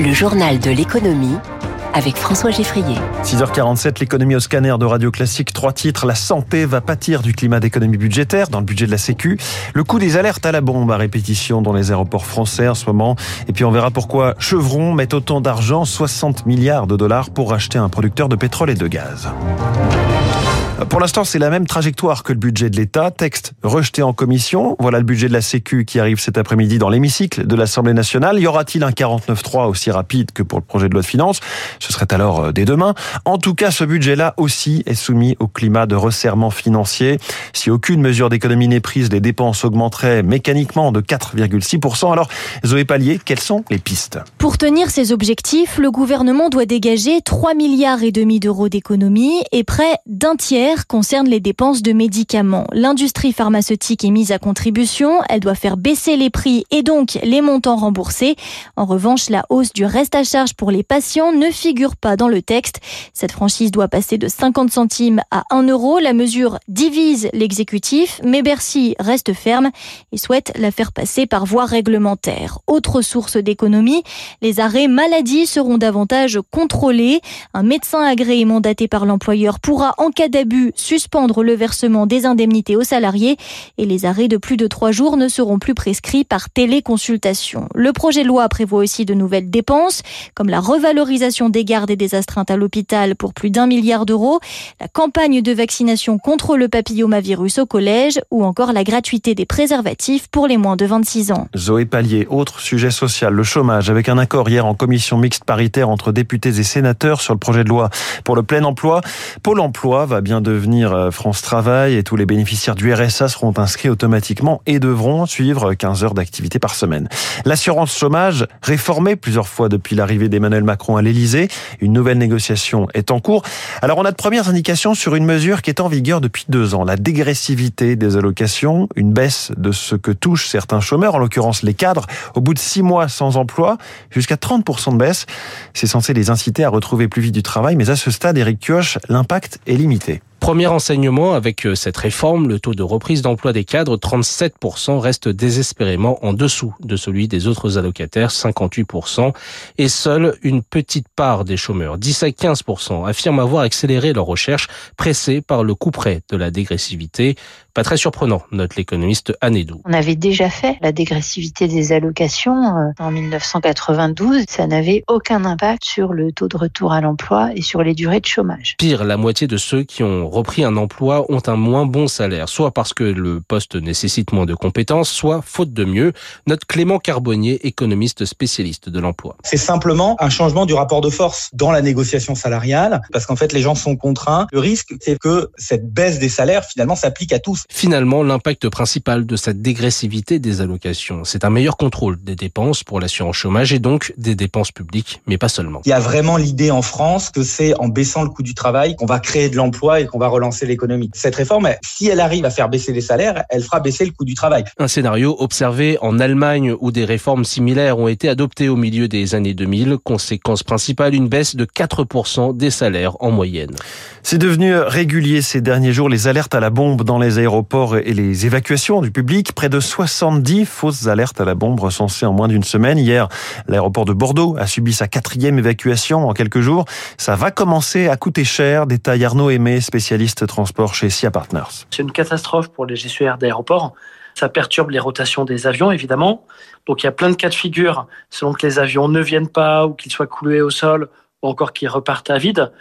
Le journal de l'économie avec François Geffrier. 6h47, l'économie au scanner de Radio Classique. Trois titres. La santé va pâtir du climat d'économie budgétaire dans le budget de la Sécu. Le coût des alertes à la bombe à répétition dans les aéroports français en ce moment. Et puis on verra pourquoi Chevron met autant d'argent, 60 milliards de dollars pour acheter un producteur de pétrole et de gaz. Pour l'instant, c'est la même trajectoire que le budget de l'État. Texte rejeté en commission. Voilà le budget de la Sécu qui arrive cet après-midi dans l'hémicycle de l'Assemblée nationale. Y aura-t-il un 49.3 aussi rapide que pour le projet de loi de finances? Ce serait alors euh, dès demain. En tout cas, ce budget-là aussi est soumis au climat de resserrement financier. Si aucune mesure d'économie n'est prise, les dépenses augmenteraient mécaniquement de 4,6%. Alors, Zoé Pallier, quelles sont les pistes? Pour tenir ces objectifs, le gouvernement doit dégager 3 milliards et demi d'euros d'économie et près d'un tiers concerne les dépenses de médicaments. L'industrie pharmaceutique est mise à contribution, elle doit faire baisser les prix et donc les montants remboursés. En revanche, la hausse du reste à charge pour les patients ne figure pas dans le texte. Cette franchise doit passer de 50 centimes à 1 euro. La mesure divise l'exécutif, mais Bercy reste ferme et souhaite la faire passer par voie réglementaire. Autre source d'économie, les arrêts maladie seront davantage contrôlés. Un médecin agréé mandaté par l'employeur pourra, en cas d'abus, suspendre le versement des indemnités aux salariés et les arrêts de plus de trois jours ne seront plus prescrits par téléconsultation. Le projet de loi prévoit aussi de nouvelles dépenses, comme la revalorisation des gardes et des astreintes à l'hôpital pour plus d'un milliard d'euros, la campagne de vaccination contre le papillomavirus au collège ou encore la gratuité des préservatifs pour les moins de 26 ans. Zoé Pallier, autre sujet social, le chômage, avec un accord hier en commission mixte paritaire entre députés et sénateurs sur le projet de loi pour le plein emploi. Pôle emploi va bien devenir euh, France Travail et tous les bénéficiaires du RSA seront inscrits automatiquement et devront suivre 15 heures d'activité par semaine. L'assurance chômage, réformée plusieurs fois depuis l'arrivée d'Emmanuel Macron à l'Elysée, une nouvelle négociation est en cours. Alors on a de premières indications sur une mesure qui est en vigueur depuis deux ans, la dégressivité des allocations, une baisse de ce que touchent certains chômeurs, en l'occurrence les cadres, au bout de six mois sans emploi, jusqu'à 30% de baisse. C'est censé les inciter à retrouver plus vite du travail, mais à ce stade, Eric Kioch, l'impact est limité. Premier enseignement, avec euh, cette réforme, le taux de reprise d'emploi des cadres, 37%, reste désespérément en dessous de celui des autres allocataires, 58%, et seule une petite part des chômeurs, 10 à 15%, affirment avoir accéléré leur recherche, pressés par le coup près de la dégressivité. Pas très surprenant, note l'économiste Anédou. On avait déjà fait la dégressivité des allocations euh, en 1992. Ça n'avait aucun impact sur le taux de retour à l'emploi et sur les durées de chômage. Pire, la moitié de ceux qui ont repris un emploi ont un moins bon salaire, soit parce que le poste nécessite moins de compétences, soit faute de mieux. Note Clément Carbonnier, économiste spécialiste de l'emploi. C'est simplement un changement du rapport de force dans la négociation salariale, parce qu'en fait les gens sont contraints. Le risque, c'est que cette baisse des salaires finalement s'applique à tous. Finalement, l'impact principal de cette dégressivité des allocations, c'est un meilleur contrôle des dépenses pour l'assurance chômage et donc des dépenses publiques, mais pas seulement. Il y a vraiment l'idée en France que c'est en baissant le coût du travail qu'on va créer de l'emploi et qu'on va relancer l'économie. Cette réforme, si elle arrive à faire baisser les salaires, elle fera baisser le coût du travail. Un scénario observé en Allemagne où des réformes similaires ont été adoptées au milieu des années 2000. Conséquence principale, une baisse de 4% des salaires en moyenne. C'est devenu régulier ces derniers jours les alertes à la bombe dans les aéroports et les évacuations du public. Près de 70 fausses alertes à la bombe recensées en moins d'une semaine. Hier, l'aéroport de Bordeaux a subi sa quatrième évacuation en quelques jours. Ça va commencer à coûter cher, détaille Arnaud Aimé, spécialiste transport chez SIA Partners. C'est une catastrophe pour les gestionnaires d'aéroports. Ça perturbe les rotations des avions, évidemment. Donc il y a plein de cas de figure, selon que les avions ne viennent pas ou qu'ils soient coulés au sol ou encore qu'ils repartent à vide.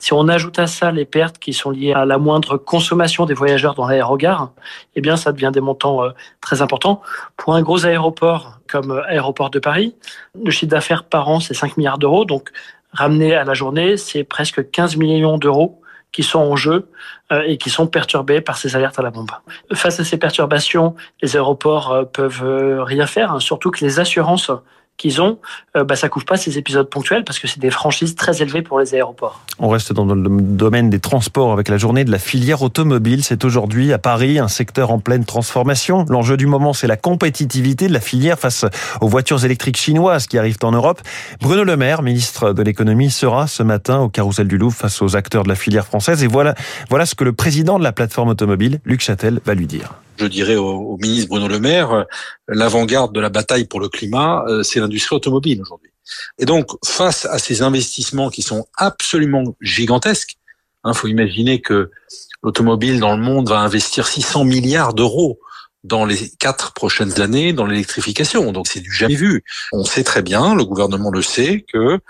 Si on ajoute à ça les pertes qui sont liées à la moindre consommation des voyageurs dans l'aérogare, eh bien, ça devient des montants euh, très importants. Pour un gros aéroport comme euh, Aéroport de Paris, le chiffre d'affaires par an, c'est 5 milliards d'euros. Donc, ramené à la journée, c'est presque 15 millions d'euros qui sont en jeu euh, et qui sont perturbés par ces alertes à la bombe. Face à ces perturbations, les aéroports peuvent rien faire, hein, surtout que les assurances qu'ils ont, euh, bah, ça couvre pas ces épisodes ponctuels parce que c'est des franchises très élevées pour les aéroports. On reste dans le domaine des transports avec la journée de la filière automobile. C'est aujourd'hui à Paris un secteur en pleine transformation. L'enjeu du moment, c'est la compétitivité de la filière face aux voitures électriques chinoises qui arrivent en Europe. Bruno Le Maire, ministre de l'économie, sera ce matin au Carrousel du Louvre face aux acteurs de la filière française. Et voilà, voilà ce que le président de la plateforme automobile, Luc Châtel, va lui dire je dirais au, ministre Bruno Le Maire, l'avant-garde de la bataille pour le climat, euh, c'est l'industrie automobile aujourd'hui. Et donc, face à ces investissements qui sont absolument gigantesques, il hein, faut imaginer que l'automobile dans le monde va investir 600 milliards d'euros dans les quatre prochaines années dans l'électrification. Donc c'est du jamais vu. On sait très bien, le gouvernement le sait, que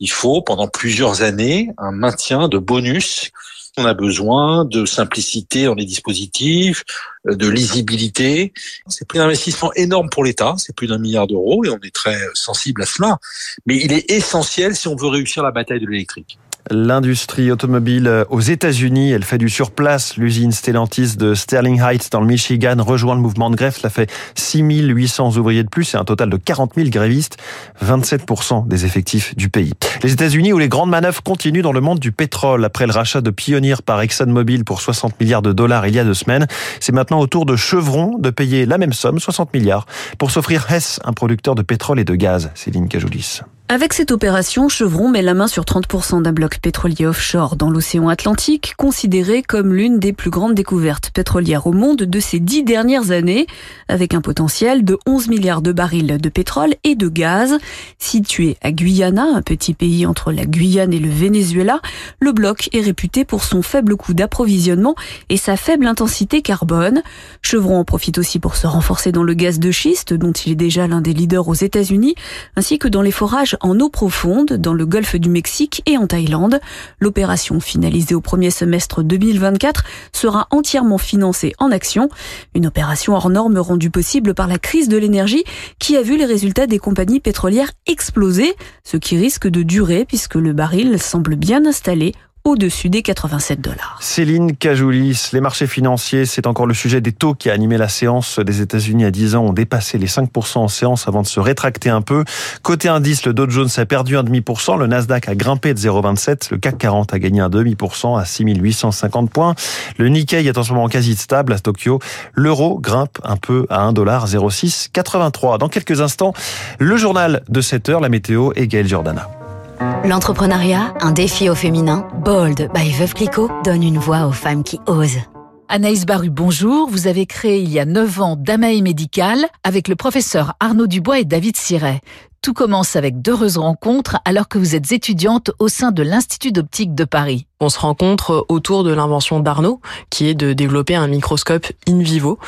il faut pendant plusieurs années un maintien de bonus. On a besoin de simplicité dans les dispositifs, de lisibilité. C'est plus d'investissement énorme pour l'État, c'est plus d'un milliard d'euros et on est très sensible à cela. Mais il est essentiel si on veut réussir la bataille de l'électrique. L'industrie automobile aux États-Unis, elle fait du surplace. L'usine Stellantis de Sterling Heights dans le Michigan rejoint le mouvement de grève. Cela fait 6800 ouvriers de plus et un total de 40 000 grévistes, 27% des effectifs du pays. Les États-Unis où les grandes manœuvres continuent dans le monde du pétrole après le rachat de Pioneer par ExxonMobil pour 60 milliards de dollars il y a deux semaines. C'est maintenant au tour de Chevron de payer la même somme, 60 milliards, pour s'offrir Hess, un producteur de pétrole et de gaz. Céline Cajoulis. Avec cette opération, Chevron met la main sur 30% d'un bloc pétrolier offshore dans l'océan Atlantique, considéré comme l'une des plus grandes découvertes pétrolières au monde de ces dix dernières années, avec un potentiel de 11 milliards de barils de pétrole et de gaz. Situé à Guyana, un petit pays entre la Guyane et le Venezuela, le bloc est réputé pour son faible coût d'approvisionnement et sa faible intensité carbone. Chevron en profite aussi pour se renforcer dans le gaz de schiste, dont il est déjà l'un des leaders aux États-Unis, ainsi que dans les forages en eau profonde dans le golfe du Mexique et en Thaïlande. L'opération finalisée au premier semestre 2024 sera entièrement financée en actions. Une opération hors norme rendue possible par la crise de l'énergie qui a vu les résultats des compagnies pétrolières exploser, ce qui risque de durer puisque le baril semble bien installé au-dessus des 87 dollars. Céline Cajoulis, les marchés financiers, c'est encore le sujet des taux qui a animé la séance des États-Unis à 10 ans, ont dépassé les 5% en séance avant de se rétracter un peu. Côté indice, le Dow Jones a perdu un demi pour cent, le Nasdaq a grimpé de 0,27, le CAC 40 a gagné un demi pour cent à 6850 points. Le Nikkei est en ce moment quasi stable à Tokyo. L'euro grimpe un peu à 1,0683. Dans quelques instants, le journal de 7 heures, la météo et Gaël Giordana. L'entrepreneuriat, un défi au féminin, Bold by Veuve Clicquot donne une voix aux femmes qui osent. Anaïs Baru, bonjour. Vous avez créé il y a 9 ans Damae Médical avec le professeur Arnaud Dubois et David Siret. Tout commence avec d'heureuses rencontres alors que vous êtes étudiante au sein de l'Institut d'optique de Paris. On se rencontre autour de l'invention d'Arnaud, qui est de développer un microscope in vivo.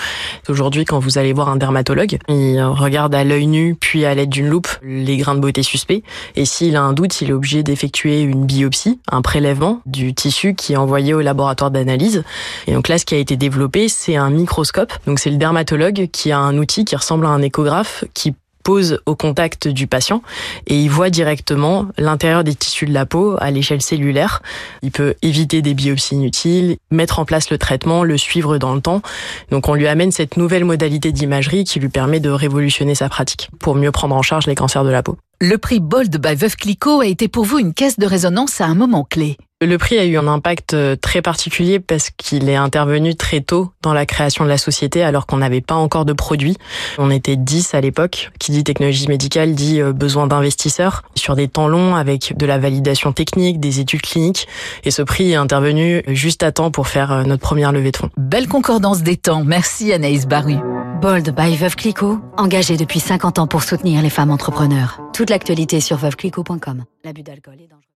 Aujourd'hui, quand vous allez voir un dermatologue, il regarde à l'œil nu, puis à l'aide d'une loupe, les grains de beauté suspects. Et s'il a un doute, il est obligé d'effectuer une biopsie, un prélèvement du tissu qui est envoyé au laboratoire d'analyse. Et donc là, ce qui a été développé, c'est un microscope. Donc c'est le dermatologue qui a un outil qui ressemble à un échographe qui pose au contact du patient et il voit directement l'intérieur des tissus de la peau à l'échelle cellulaire. Il peut éviter des biopsies inutiles, mettre en place le traitement, le suivre dans le temps. Donc on lui amène cette nouvelle modalité d'imagerie qui lui permet de révolutionner sa pratique pour mieux prendre en charge les cancers de la peau. Le prix Bold by Veuve Clicquot a été pour vous une caisse de résonance à un moment clé. Le prix a eu un impact euh, très particulier parce qu'il est intervenu très tôt dans la création de la société alors qu'on n'avait pas encore de produits. On était 10 à l'époque. Qui dit technologie médicale dit euh, besoin d'investisseurs sur des temps longs avec de la validation technique, des études cliniques. Et ce prix est intervenu juste à temps pour faire euh, notre première levée de fonds. Belle concordance des temps. Merci Anaïs Baru. Bold by Veuve Clicquot, engagé depuis 50 ans pour soutenir les femmes entrepreneurs. Toute l'actualité sur veuveclicquot.com. L'abus d'alcool est dangereux.